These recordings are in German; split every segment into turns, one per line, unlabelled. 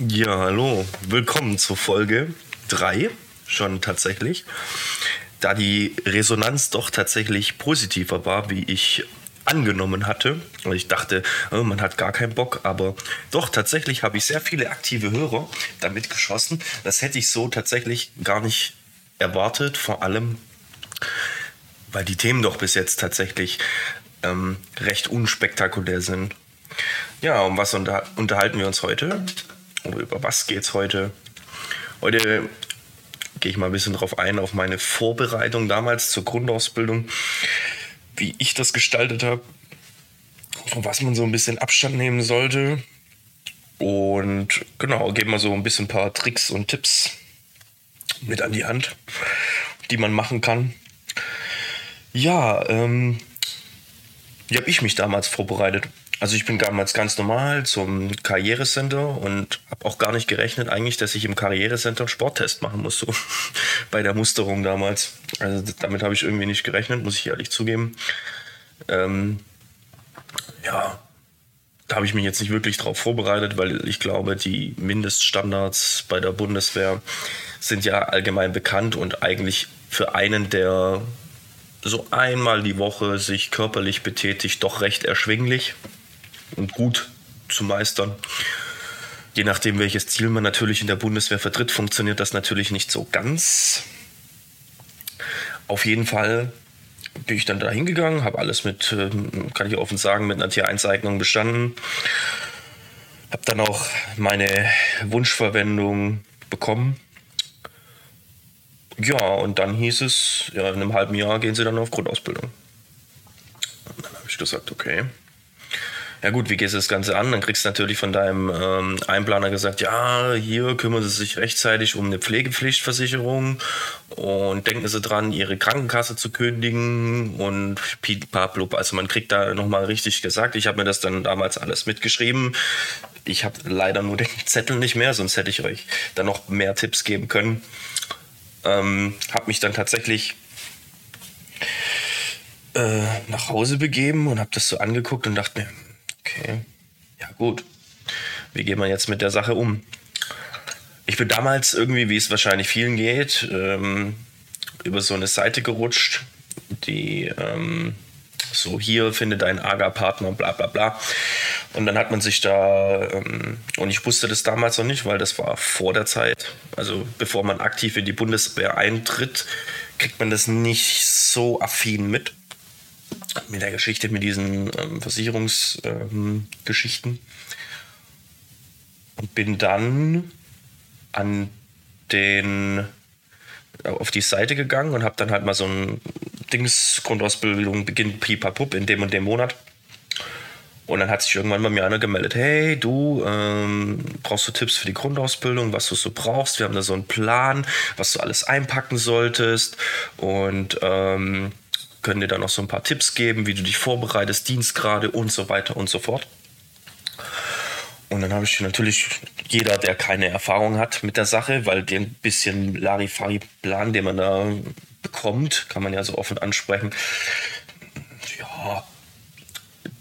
Ja, hallo. Willkommen zur Folge 3 schon tatsächlich. Da die Resonanz doch tatsächlich positiver war, wie ich angenommen hatte. Und ich dachte, oh, man hat gar keinen Bock, aber doch tatsächlich habe ich sehr viele aktive Hörer damit geschossen. Das hätte ich so tatsächlich gar nicht erwartet, vor allem weil die Themen doch bis jetzt tatsächlich ähm, recht unspektakulär sind. Ja, um was unter unterhalten wir uns heute? Über was geht es heute? Heute gehe ich mal ein bisschen drauf ein, auf meine Vorbereitung damals zur Grundausbildung, wie ich das gestaltet habe, von was man so ein bisschen Abstand nehmen sollte. Und genau, geben wir so ein bisschen ein paar Tricks und Tipps mit an die Hand, die man machen kann. Ja, ähm, wie habe ich mich damals vorbereitet? Also ich bin damals ganz normal zum Karrierecenter und habe auch gar nicht gerechnet eigentlich, dass ich im Karrierecenter Sporttest machen muss, so bei der Musterung damals. Also damit habe ich irgendwie nicht gerechnet, muss ich ehrlich zugeben. Ähm, ja, da habe ich mich jetzt nicht wirklich drauf vorbereitet, weil ich glaube, die Mindeststandards bei der Bundeswehr sind ja allgemein bekannt und eigentlich für einen, der so einmal die Woche sich körperlich betätigt, doch recht erschwinglich und gut zu meistern. Je nachdem, welches Ziel man natürlich in der Bundeswehr vertritt, funktioniert das natürlich nicht so ganz. Auf jeden Fall bin ich dann da hingegangen, habe alles mit, ähm, kann ich offen sagen, mit einer Tier-1-Eignung bestanden. Habe dann auch meine Wunschverwendung bekommen. Ja, und dann hieß es, ja, in einem halben Jahr gehen sie dann auf Grundausbildung. Und dann habe ich gesagt, okay, ja gut, wie gehst du das Ganze an? Dann kriegst du natürlich von deinem ähm, Einplaner gesagt, ja, hier kümmern Sie sich rechtzeitig um eine Pflegepflichtversicherung und denken Sie dran, Ihre Krankenkasse zu kündigen und pipablub. Also man kriegt da nochmal richtig gesagt. Ich habe mir das dann damals alles mitgeschrieben. Ich habe leider nur den Zettel nicht mehr, sonst hätte ich euch dann noch mehr Tipps geben können. Ähm, habe mich dann tatsächlich äh, nach Hause begeben und habe das so angeguckt und dachte mir, Okay. Ja, gut. Wie gehen wir jetzt mit der Sache um? Ich bin damals irgendwie, wie es wahrscheinlich vielen geht, ähm, über so eine Seite gerutscht, die ähm, so hier findet ein AGA-Partner, bla bla bla. Und dann hat man sich da, ähm, und ich wusste das damals noch nicht, weil das war vor der Zeit, also bevor man aktiv in die Bundeswehr eintritt, kriegt man das nicht so affin mit mit der Geschichte, mit diesen ähm, Versicherungsgeschichten. Ähm, und bin dann an den auf die Seite gegangen und habe dann halt mal so ein Dings Grundausbildung beginnt pipapup in dem und dem Monat. Und dann hat sich irgendwann bei mir einer gemeldet, hey, du ähm, brauchst du Tipps für die Grundausbildung, was du so brauchst. Wir haben da so einen Plan, was du alles einpacken solltest. Und ähm, können dir dann noch so ein paar Tipps geben, wie du dich vorbereitest, Dienstgrade und so weiter und so fort. Und dann habe ich natürlich jeder, der keine Erfahrung hat mit der Sache, weil den bisschen Larifari-Plan, den man da bekommt, kann man ja so offen ansprechen, ja,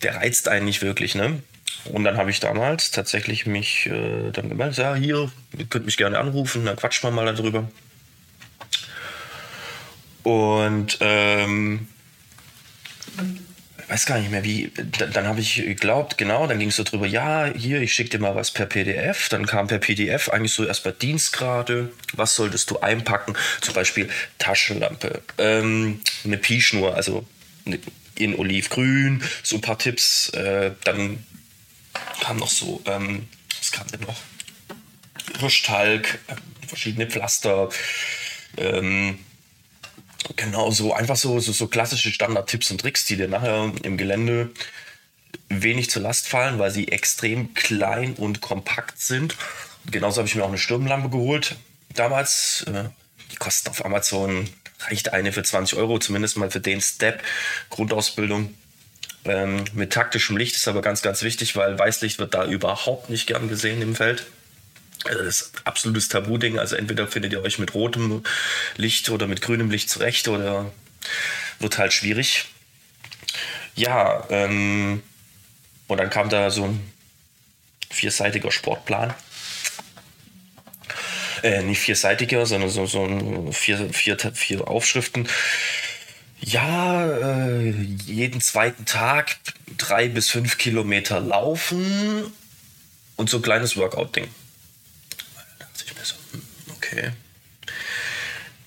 der reizt einen nicht wirklich, ne? Und dann habe ich damals tatsächlich mich äh, dann gemeldet, ja, hier, ihr könnt mich gerne anrufen, dann quatscht man mal darüber. Und ähm, weiß gar nicht mehr wie, dann habe ich geglaubt, genau, dann ging es so drüber, ja, hier, ich schicke dir mal was per PDF, dann kam per PDF eigentlich so erst bei Dienstgrade, was solltest du einpacken, zum Beispiel Taschenlampe, ähm, eine Pi-Schnur, also in Olivgrün, so ein paar Tipps, äh, dann kam noch so, ähm, was kam denn noch? Hirschtalg, äh, verschiedene Pflaster, ähm, Genau, so einfach so, so, so klassische Standard-Tipps und Tricks, die dir nachher im Gelände wenig zur Last fallen, weil sie extrem klein und kompakt sind. Genauso habe ich mir auch eine Sturmlampe geholt. Damals, äh, die kostet auf Amazon, reicht eine für 20 Euro, zumindest mal für den Step. Grundausbildung ähm, mit taktischem Licht ist aber ganz, ganz wichtig, weil Weißlicht wird da überhaupt nicht gern gesehen im Feld. Also das ist absolutes Tabu-Ding. Also entweder findet ihr euch mit rotem Licht oder mit grünem Licht zurecht oder wird halt schwierig. Ja, ähm, und dann kam da so ein vierseitiger Sportplan. Äh, nicht vierseitige, sondern so, so vier, vier, vier Aufschriften. Ja, äh, jeden zweiten Tag drei bis fünf Kilometer laufen und so ein kleines Workout-Ding. Da dachte ich mir so, hm, okay.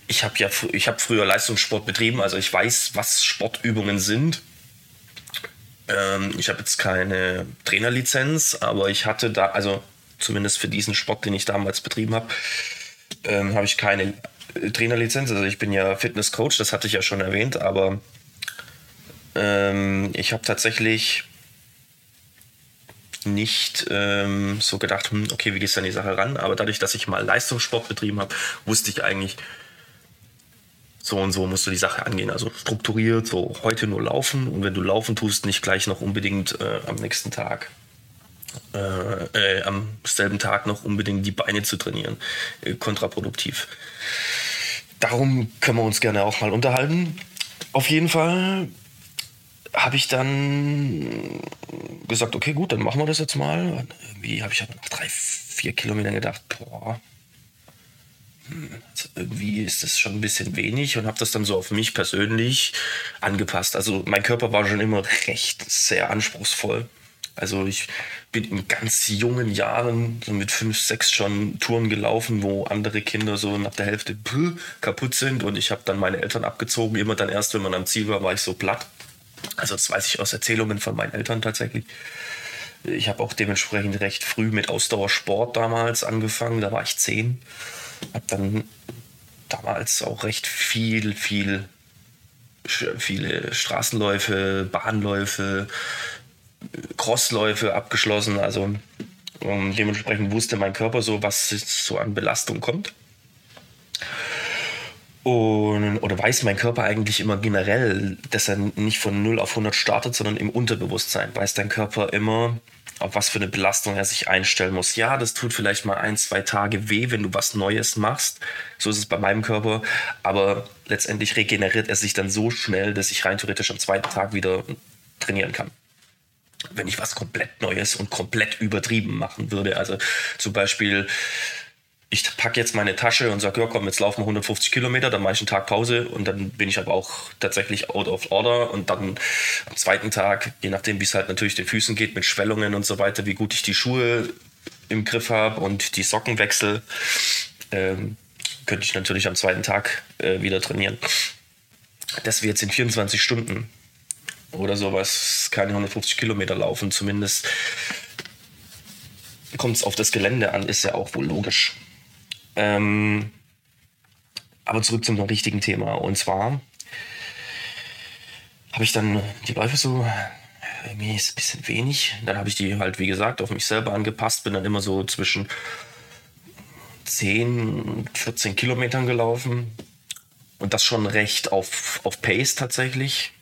Ich habe ja ich hab früher Leistungssport betrieben, also ich weiß, was Sportübungen sind. Ähm, ich habe jetzt keine Trainerlizenz, aber ich hatte da, also zumindest für diesen Sport, den ich damals betrieben habe, ähm, habe ich keine äh, Trainerlizenz. Also ich bin ja Fitnesscoach, das hatte ich ja schon erwähnt, aber ähm, ich habe tatsächlich nicht ähm, so gedacht, hm, okay, wie gehst du an die Sache ran? Aber dadurch, dass ich mal Leistungssport betrieben habe, wusste ich eigentlich, so und so musst du die Sache angehen. Also strukturiert, so heute nur laufen und wenn du laufen tust, nicht gleich noch unbedingt äh, am nächsten Tag, äh, äh, am selben Tag noch unbedingt die Beine zu trainieren. Äh, kontraproduktiv. Darum können wir uns gerne auch mal unterhalten. Auf jeden Fall habe ich dann gesagt, okay, gut, dann machen wir das jetzt mal. Irgendwie habe ich nach drei, vier Kilometern gedacht, boah, also irgendwie ist das schon ein bisschen wenig und habe das dann so auf mich persönlich angepasst. Also mein Körper war schon immer recht sehr anspruchsvoll. Also ich bin in ganz jungen Jahren, so mit fünf, sechs schon Touren gelaufen, wo andere Kinder so nach der Hälfte kaputt sind und ich habe dann meine Eltern abgezogen. Immer dann erst, wenn man am Ziel war, war ich so platt. Also das weiß ich aus Erzählungen von meinen Eltern tatsächlich. Ich habe auch dementsprechend recht früh mit Ausdauersport damals angefangen. Da war ich zehn habe dann damals auch recht viel, viel, viele Straßenläufe, Bahnläufe, Crossläufe abgeschlossen. Also ähm, dementsprechend wusste mein Körper so, was so an Belastung kommt. Und, oder weiß mein Körper eigentlich immer generell, dass er nicht von 0 auf 100 startet, sondern im Unterbewusstsein. Weiß dein Körper immer, auf was für eine Belastung er sich einstellen muss. Ja, das tut vielleicht mal ein, zwei Tage weh, wenn du was Neues machst. So ist es bei meinem Körper. Aber letztendlich regeneriert er sich dann so schnell, dass ich rein theoretisch am zweiten Tag wieder trainieren kann. Wenn ich was komplett Neues und komplett übertrieben machen würde. Also zum Beispiel ich packe jetzt meine Tasche und sage, ja komm, jetzt laufen wir 150 Kilometer, dann mache ich einen Tag Pause und dann bin ich aber auch tatsächlich out of order und dann am zweiten Tag, je nachdem wie es halt natürlich den Füßen geht, mit Schwellungen und so weiter, wie gut ich die Schuhe im Griff habe und die Socken wechsle, ähm, könnte ich natürlich am zweiten Tag äh, wieder trainieren. Dass wir jetzt in 24 Stunden oder sowas keine 150 Kilometer laufen, zumindest kommt es auf das Gelände an, ist ja auch wohl logisch. Ähm, aber zurück zum richtigen Thema. Und zwar habe ich dann die Läufe so, irgendwie ist ein bisschen wenig. Dann habe ich die halt, wie gesagt, auf mich selber angepasst. Bin dann immer so zwischen 10 und 14 Kilometern gelaufen. Und das schon recht auf, auf Pace tatsächlich.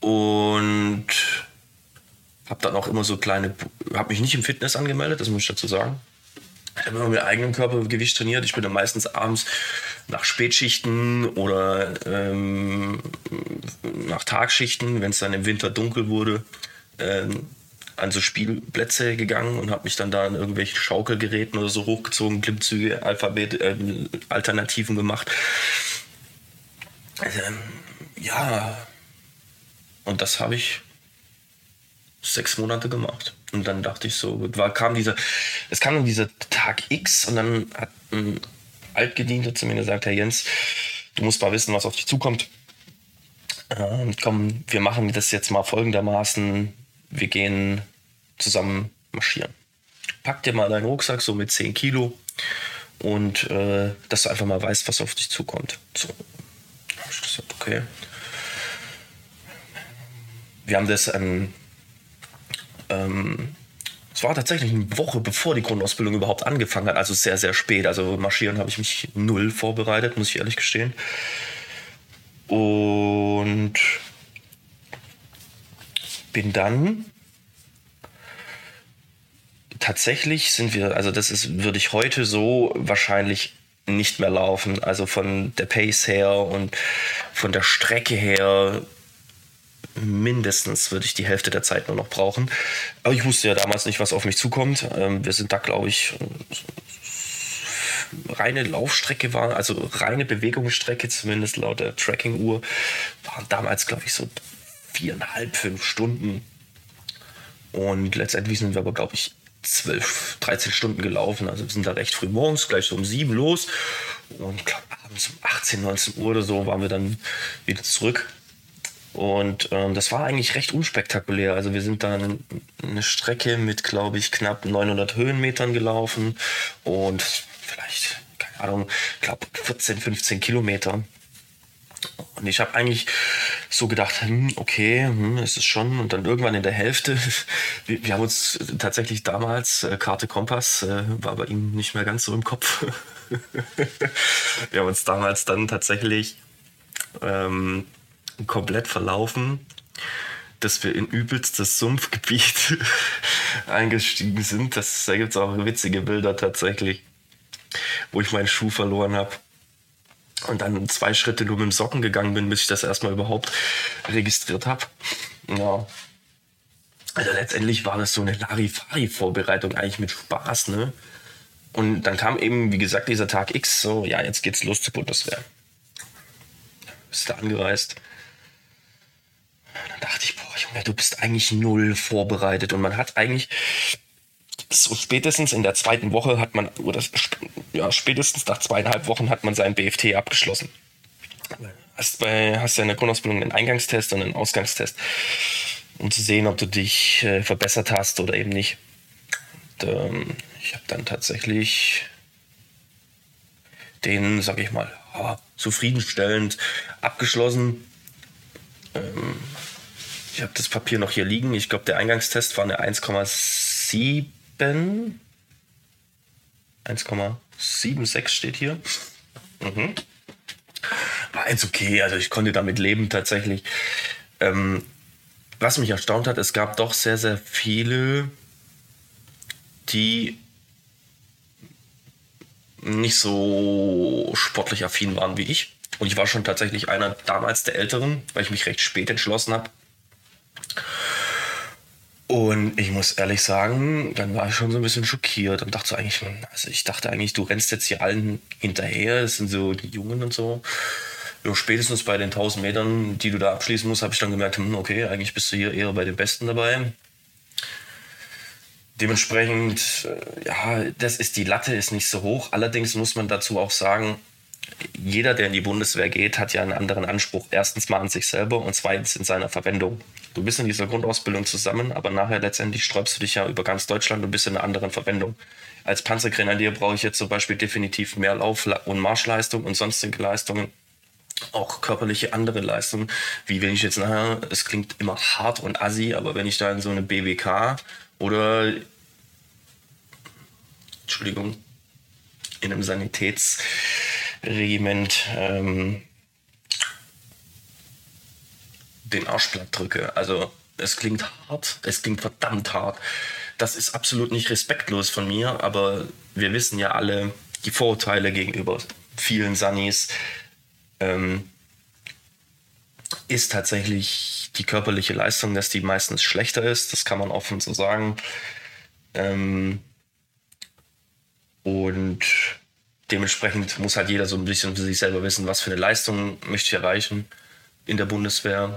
Und habe dann auch immer so kleine, habe mich nicht im Fitness angemeldet, das muss ich dazu sagen. Ich habe immer mit eigenem Körpergewicht trainiert. Ich bin dann meistens abends nach Spätschichten oder ähm, nach Tagschichten, wenn es dann im Winter dunkel wurde, ähm, an so Spielplätze gegangen und habe mich dann da an irgendwelchen Schaukelgeräten oder so hochgezogen, Klimmzüge, Alphabet, äh, Alternativen gemacht. Also, ja, und das habe ich sechs Monate gemacht. Und dann dachte ich so, war, kam dieser, es kam dann dieser Tag X und dann hat ein Altgedienter zu mir gesagt, Herr Jens, du musst mal wissen, was auf dich zukommt. Ähm, komm, wir machen das jetzt mal folgendermaßen. Wir gehen zusammen marschieren. Pack dir mal deinen Rucksack so mit 10 Kilo und äh, dass du einfach mal weißt, was auf dich zukommt. So. Ich gesagt, okay. Wir haben das an ähm, es war tatsächlich eine Woche bevor die Grundausbildung überhaupt angefangen hat, also sehr, sehr spät. Also marschieren habe ich mich null vorbereitet, muss ich ehrlich gestehen. Und bin dann tatsächlich sind wir, also das ist, würde ich heute so wahrscheinlich nicht mehr laufen. Also von der Pace her und von der Strecke her mindestens würde ich die Hälfte der Zeit nur noch brauchen. Aber ich wusste ja damals nicht, was auf mich zukommt. Ähm, wir sind da, glaube ich, reine Laufstrecke war, also reine Bewegungsstrecke, zumindest laut der Tracking-Uhr, waren damals, glaube ich, so viereinhalb, fünf Stunden. Und letztendlich sind wir aber, glaube ich, 12, 13 Stunden gelaufen. Also wir sind da recht früh morgens, gleich so um sieben los. Und glaub, abends um 18, 19 Uhr oder so waren wir dann wieder zurück. Und ähm, das war eigentlich recht unspektakulär. Also wir sind dann eine Strecke mit, glaube ich, knapp 900 Höhenmetern gelaufen und vielleicht, keine Ahnung, glaube 14, 15 Kilometer. Und ich habe eigentlich so gedacht, hm, okay, hm, ist es schon. Und dann irgendwann in der Hälfte, wir, wir haben uns tatsächlich damals, äh, Karte Kompass, äh, war bei ihm nicht mehr ganz so im Kopf. wir haben uns damals dann tatsächlich ähm, komplett verlaufen, dass wir in übelstes Sumpfgebiet eingestiegen sind. Das, da gibt es auch witzige Bilder tatsächlich, wo ich meinen Schuh verloren habe und dann zwei Schritte nur mit dem Socken gegangen bin, bis ich das erstmal überhaupt registriert habe. Ja. Also letztendlich war das so eine Larifari-Vorbereitung eigentlich mit Spaß, ne? Und dann kam eben, wie gesagt, dieser Tag X, so, ja, jetzt geht's los zur Bundeswehr. Bist du angereist? Junge, du bist eigentlich null vorbereitet. Und man hat eigentlich so spätestens in der zweiten Woche hat man, oder ja, spätestens nach zweieinhalb Wochen hat man seinen BFT abgeschlossen. Hast, bei, hast ja in der Grundausbildung einen Eingangstest und einen Ausgangstest, um zu sehen, ob du dich äh, verbessert hast oder eben nicht. Und, ähm, ich habe dann tatsächlich den, sag ich mal, ja, zufriedenstellend abgeschlossen. Ähm, ich habe das Papier noch hier liegen. Ich glaube, der Eingangstest war eine 1,7. 1,76 steht hier. Mhm. War eins okay, also ich konnte damit leben tatsächlich. Ähm, was mich erstaunt hat, es gab doch sehr, sehr viele, die nicht so sportlich affin waren wie ich. Und ich war schon tatsächlich einer damals der Älteren, weil ich mich recht spät entschlossen habe. Und ich muss ehrlich sagen, dann war ich schon so ein bisschen schockiert und dachte eigentlich, also ich dachte eigentlich, du rennst jetzt hier allen hinterher, das sind so die Jungen und so. Ja, spätestens bei den 1000 Metern, die du da abschließen musst, habe ich dann gemerkt, hm, okay, eigentlich bist du hier eher bei den Besten dabei. Dementsprechend, äh, ja, das ist die Latte ist nicht so hoch. Allerdings muss man dazu auch sagen, jeder, der in die Bundeswehr geht, hat ja einen anderen Anspruch. Erstens mal an sich selber und zweitens in seiner Verwendung. Du bist in dieser Grundausbildung zusammen, aber nachher letztendlich sträubst du dich ja über ganz Deutschland und bist in einer anderen Verwendung. Als Panzergrenadier brauche ich jetzt zum Beispiel definitiv mehr Lauf- und Marschleistung und sonstige Leistungen. Auch körperliche andere Leistungen, wie wenn ich jetzt nachher, es klingt immer hart und assi, aber wenn ich da in so eine BWK oder, Entschuldigung, in einem Sanitätsregiment ähm, den Arsch platt drücke. Also es klingt hart, es klingt verdammt hart. Das ist absolut nicht respektlos von mir, aber wir wissen ja alle die Vorurteile gegenüber vielen Sunnis. Ähm, ist tatsächlich die körperliche Leistung, dass die meistens schlechter ist. Das kann man offen so sagen. Ähm, und dementsprechend muss halt jeder so ein bisschen für sich selber wissen, was für eine Leistung möchte ich erreichen in der Bundeswehr,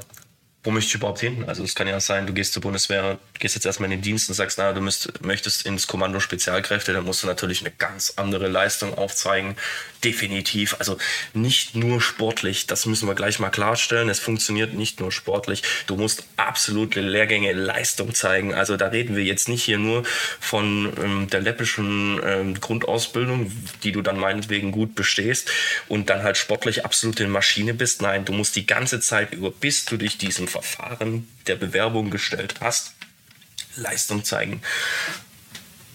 wo möchte ich überhaupt hin? Also es kann ja sein, du gehst zur Bundeswehr, gehst jetzt erstmal in den Dienst und sagst, na, du müsst, möchtest ins Kommando Spezialkräfte, dann musst du natürlich eine ganz andere Leistung aufzeigen. Definitiv. Also nicht nur sportlich, das müssen wir gleich mal klarstellen. Es funktioniert nicht nur sportlich. Du musst absolute Lehrgänge Leistung zeigen. Also da reden wir jetzt nicht hier nur von ähm, der läppischen ähm, Grundausbildung, die du dann meinetwegen gut bestehst und dann halt sportlich absolut in Maschine bist. Nein, du musst die ganze Zeit über, bis du dich diesem Verfahren der Bewerbung gestellt hast, Leistung zeigen,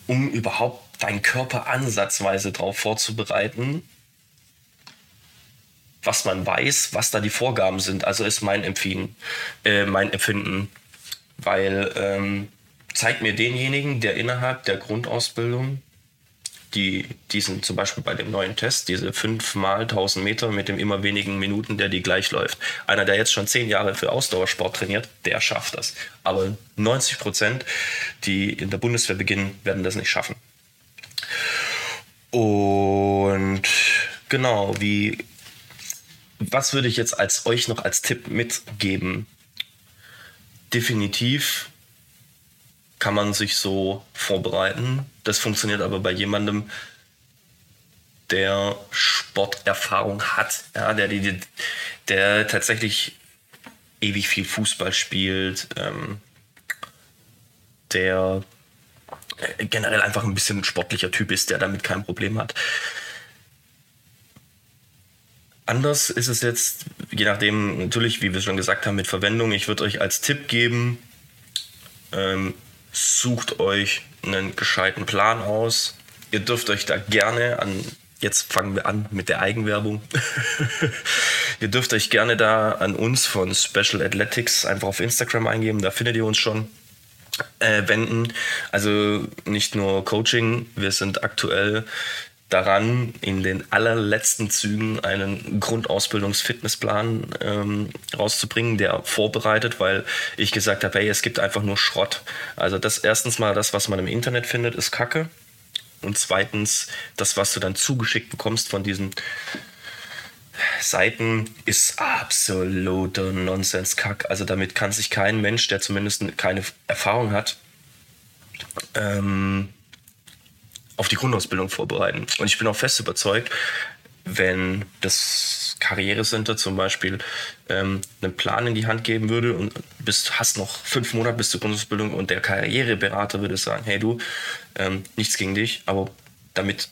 um überhaupt deinen Körper ansatzweise darauf vorzubereiten, was man weiß, was da die Vorgaben sind. Also ist mein Empfinden, äh, mein Empfinden, weil ähm, zeigt mir denjenigen, der innerhalb der Grundausbildung die diesen zum Beispiel bei dem neuen Test, diese 5 mal 1000 Meter mit dem immer wenigen Minuten, der die gleich läuft. Einer, der jetzt schon zehn Jahre für Ausdauersport trainiert, der schafft das. Aber 90 Prozent, die in der Bundeswehr beginnen, werden das nicht schaffen. Und genau, wie was würde ich jetzt als euch noch als Tipp mitgeben? Definitiv kann man sich so vorbereiten. Das funktioniert aber bei jemandem, der Sporterfahrung hat, ja, der, der, der tatsächlich ewig viel Fußball spielt, ähm, der generell einfach ein bisschen ein sportlicher Typ ist, der damit kein Problem hat. Anders ist es jetzt, je nachdem, natürlich, wie wir schon gesagt haben, mit Verwendung. Ich würde euch als Tipp geben, ähm, sucht euch einen gescheiten Plan aus. Ihr dürft euch da gerne an, jetzt fangen wir an mit der Eigenwerbung. ihr dürft euch gerne da an uns von Special Athletics einfach auf Instagram eingeben, da findet ihr uns schon. Äh, wenden. Also nicht nur Coaching, wir sind aktuell daran, in den allerletzten Zügen einen Grundausbildungsfitnessplan ähm, rauszubringen, der vorbereitet, weil ich gesagt habe, hey, es gibt einfach nur Schrott. Also das erstens mal, das, was man im Internet findet, ist Kacke. Und zweitens, das, was du dann zugeschickt bekommst von diesen Seiten, ist absoluter Nonsens-Kack. Also damit kann sich kein Mensch, der zumindest keine Erfahrung hat, ähm, auf die Grundausbildung vorbereiten. Und ich bin auch fest überzeugt, wenn das Karrierecenter zum Beispiel ähm, einen Plan in die Hand geben würde und bist, hast noch fünf Monate bis zur Grundausbildung und der Karriereberater würde sagen, hey du, ähm, nichts gegen dich, aber damit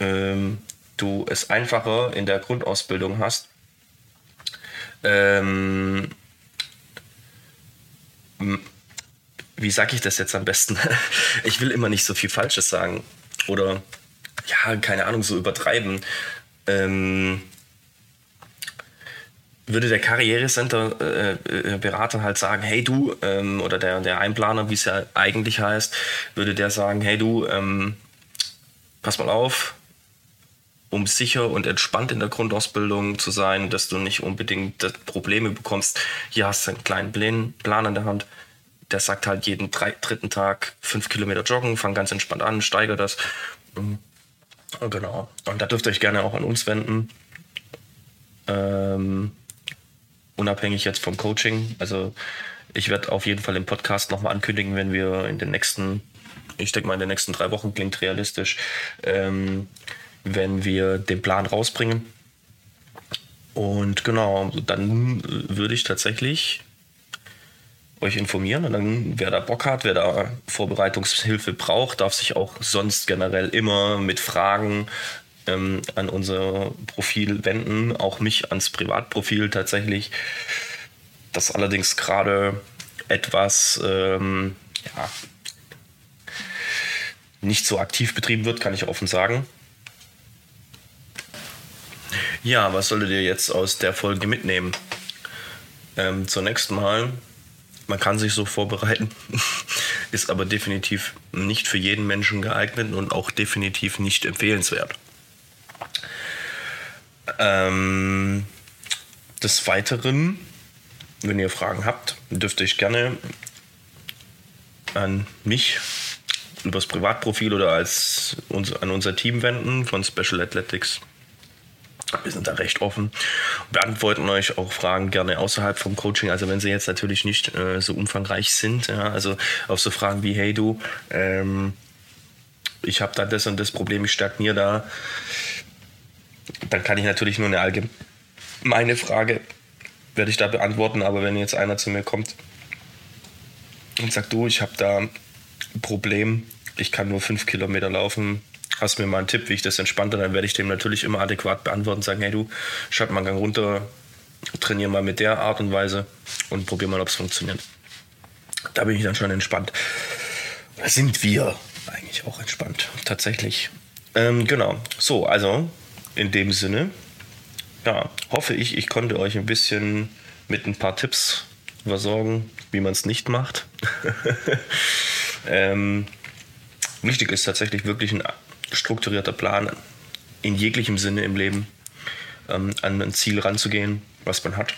ähm, du es einfacher in der Grundausbildung hast, ähm, wie sage ich das jetzt am besten? Ich will immer nicht so viel Falsches sagen oder ja, keine Ahnung, so übertreiben. Ähm, würde der Karrierecenter-Berater äh, halt sagen, hey du, ähm, oder der, der Einplaner, wie es ja eigentlich heißt, würde der sagen, hey du, ähm, pass mal auf, um sicher und entspannt in der Grundausbildung zu sein, dass du nicht unbedingt Probleme bekommst. Hier hast du einen kleinen Plan, Plan an der Hand, der sagt halt jeden drei, dritten Tag fünf Kilometer joggen, fang ganz entspannt an, steigere das. Mhm. Genau. Und da dürft ihr euch gerne auch an uns wenden. Ähm, unabhängig jetzt vom Coaching. Also ich werde auf jeden Fall im Podcast nochmal ankündigen, wenn wir in den nächsten, ich denke mal in den nächsten drei Wochen, klingt realistisch, ähm, wenn wir den Plan rausbringen. Und genau, dann würde ich tatsächlich euch informieren und dann, wer da Bock hat, wer da Vorbereitungshilfe braucht, darf sich auch sonst generell immer mit Fragen ähm, an unser Profil wenden, auch mich ans Privatprofil tatsächlich. Das allerdings gerade etwas ähm, ja, nicht so aktiv betrieben wird, kann ich offen sagen. Ja, was solltet ihr jetzt aus der Folge mitnehmen? Ähm, zunächst mal man kann sich so vorbereiten, ist aber definitiv nicht für jeden Menschen geeignet und auch definitiv nicht empfehlenswert. Ähm, des Weiteren, wenn ihr Fragen habt, dürft ihr euch gerne an mich übers Privatprofil oder als an unser Team wenden von Special Athletics wir sind da recht offen. Beantworten euch auch Fragen gerne außerhalb vom Coaching. Also wenn sie jetzt natürlich nicht äh, so umfangreich sind. Ja, also auf so Fragen wie, hey du, ähm, ich habe da das und das Problem, ich stagniere da. Dann kann ich natürlich nur eine allgemeine Frage, werde ich da beantworten. Aber wenn jetzt einer zu mir kommt und sagt, du, ich habe da ein Problem, ich kann nur fünf Kilometer laufen, hast mir mal einen Tipp, wie ich das entspannte, dann werde ich dem natürlich immer adäquat beantworten und sagen, hey du, schreib mal einen Gang runter, trainiere mal mit der Art und Weise und probier mal, ob es funktioniert. Da bin ich dann schon entspannt. Da sind wir eigentlich auch entspannt, tatsächlich. Ähm, genau. So, also in dem Sinne, ja, hoffe ich, ich konnte euch ein bisschen mit ein paar Tipps versorgen, wie man es nicht macht. ähm, wichtig ist tatsächlich wirklich ein strukturierter Plan in jeglichem Sinne im Leben ähm, an ein Ziel ranzugehen, was man hat.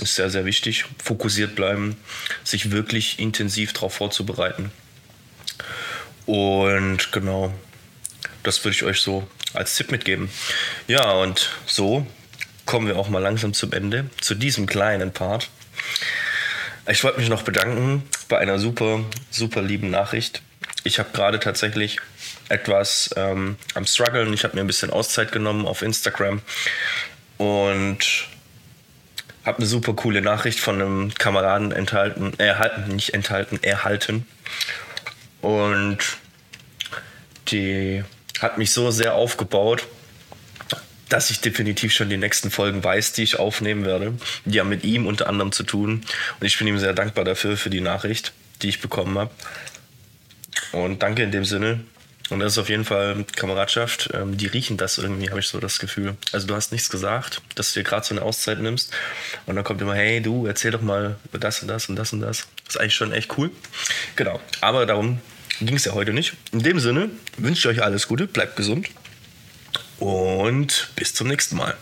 Ist sehr, sehr wichtig. Fokussiert bleiben, sich wirklich intensiv darauf vorzubereiten. Und genau, das würde ich euch so als Tipp mitgeben. Ja, und so kommen wir auch mal langsam zum Ende, zu diesem kleinen Part. Ich wollte mich noch bedanken bei einer super, super lieben Nachricht. Ich habe gerade tatsächlich etwas ähm, am struggeln. Ich habe mir ein bisschen Auszeit genommen auf Instagram und habe eine super coole Nachricht von einem Kameraden enthalten, erhalten, nicht enthalten, erhalten. Und die hat mich so sehr aufgebaut, dass ich definitiv schon die nächsten Folgen weiß, die ich aufnehmen werde. Die haben mit ihm unter anderem zu tun. Und ich bin ihm sehr dankbar dafür, für die Nachricht, die ich bekommen habe. Und danke in dem Sinne. Und das ist auf jeden Fall Kameradschaft. Ähm, die riechen das irgendwie, habe ich so das Gefühl. Also du hast nichts gesagt, dass du dir gerade so eine Auszeit nimmst. Und dann kommt immer, hey du, erzähl doch mal über das und das und das und das. Das ist eigentlich schon echt cool. Genau. Aber darum ging es ja heute nicht. In dem Sinne wünsche ich euch alles Gute, bleibt gesund und bis zum nächsten Mal.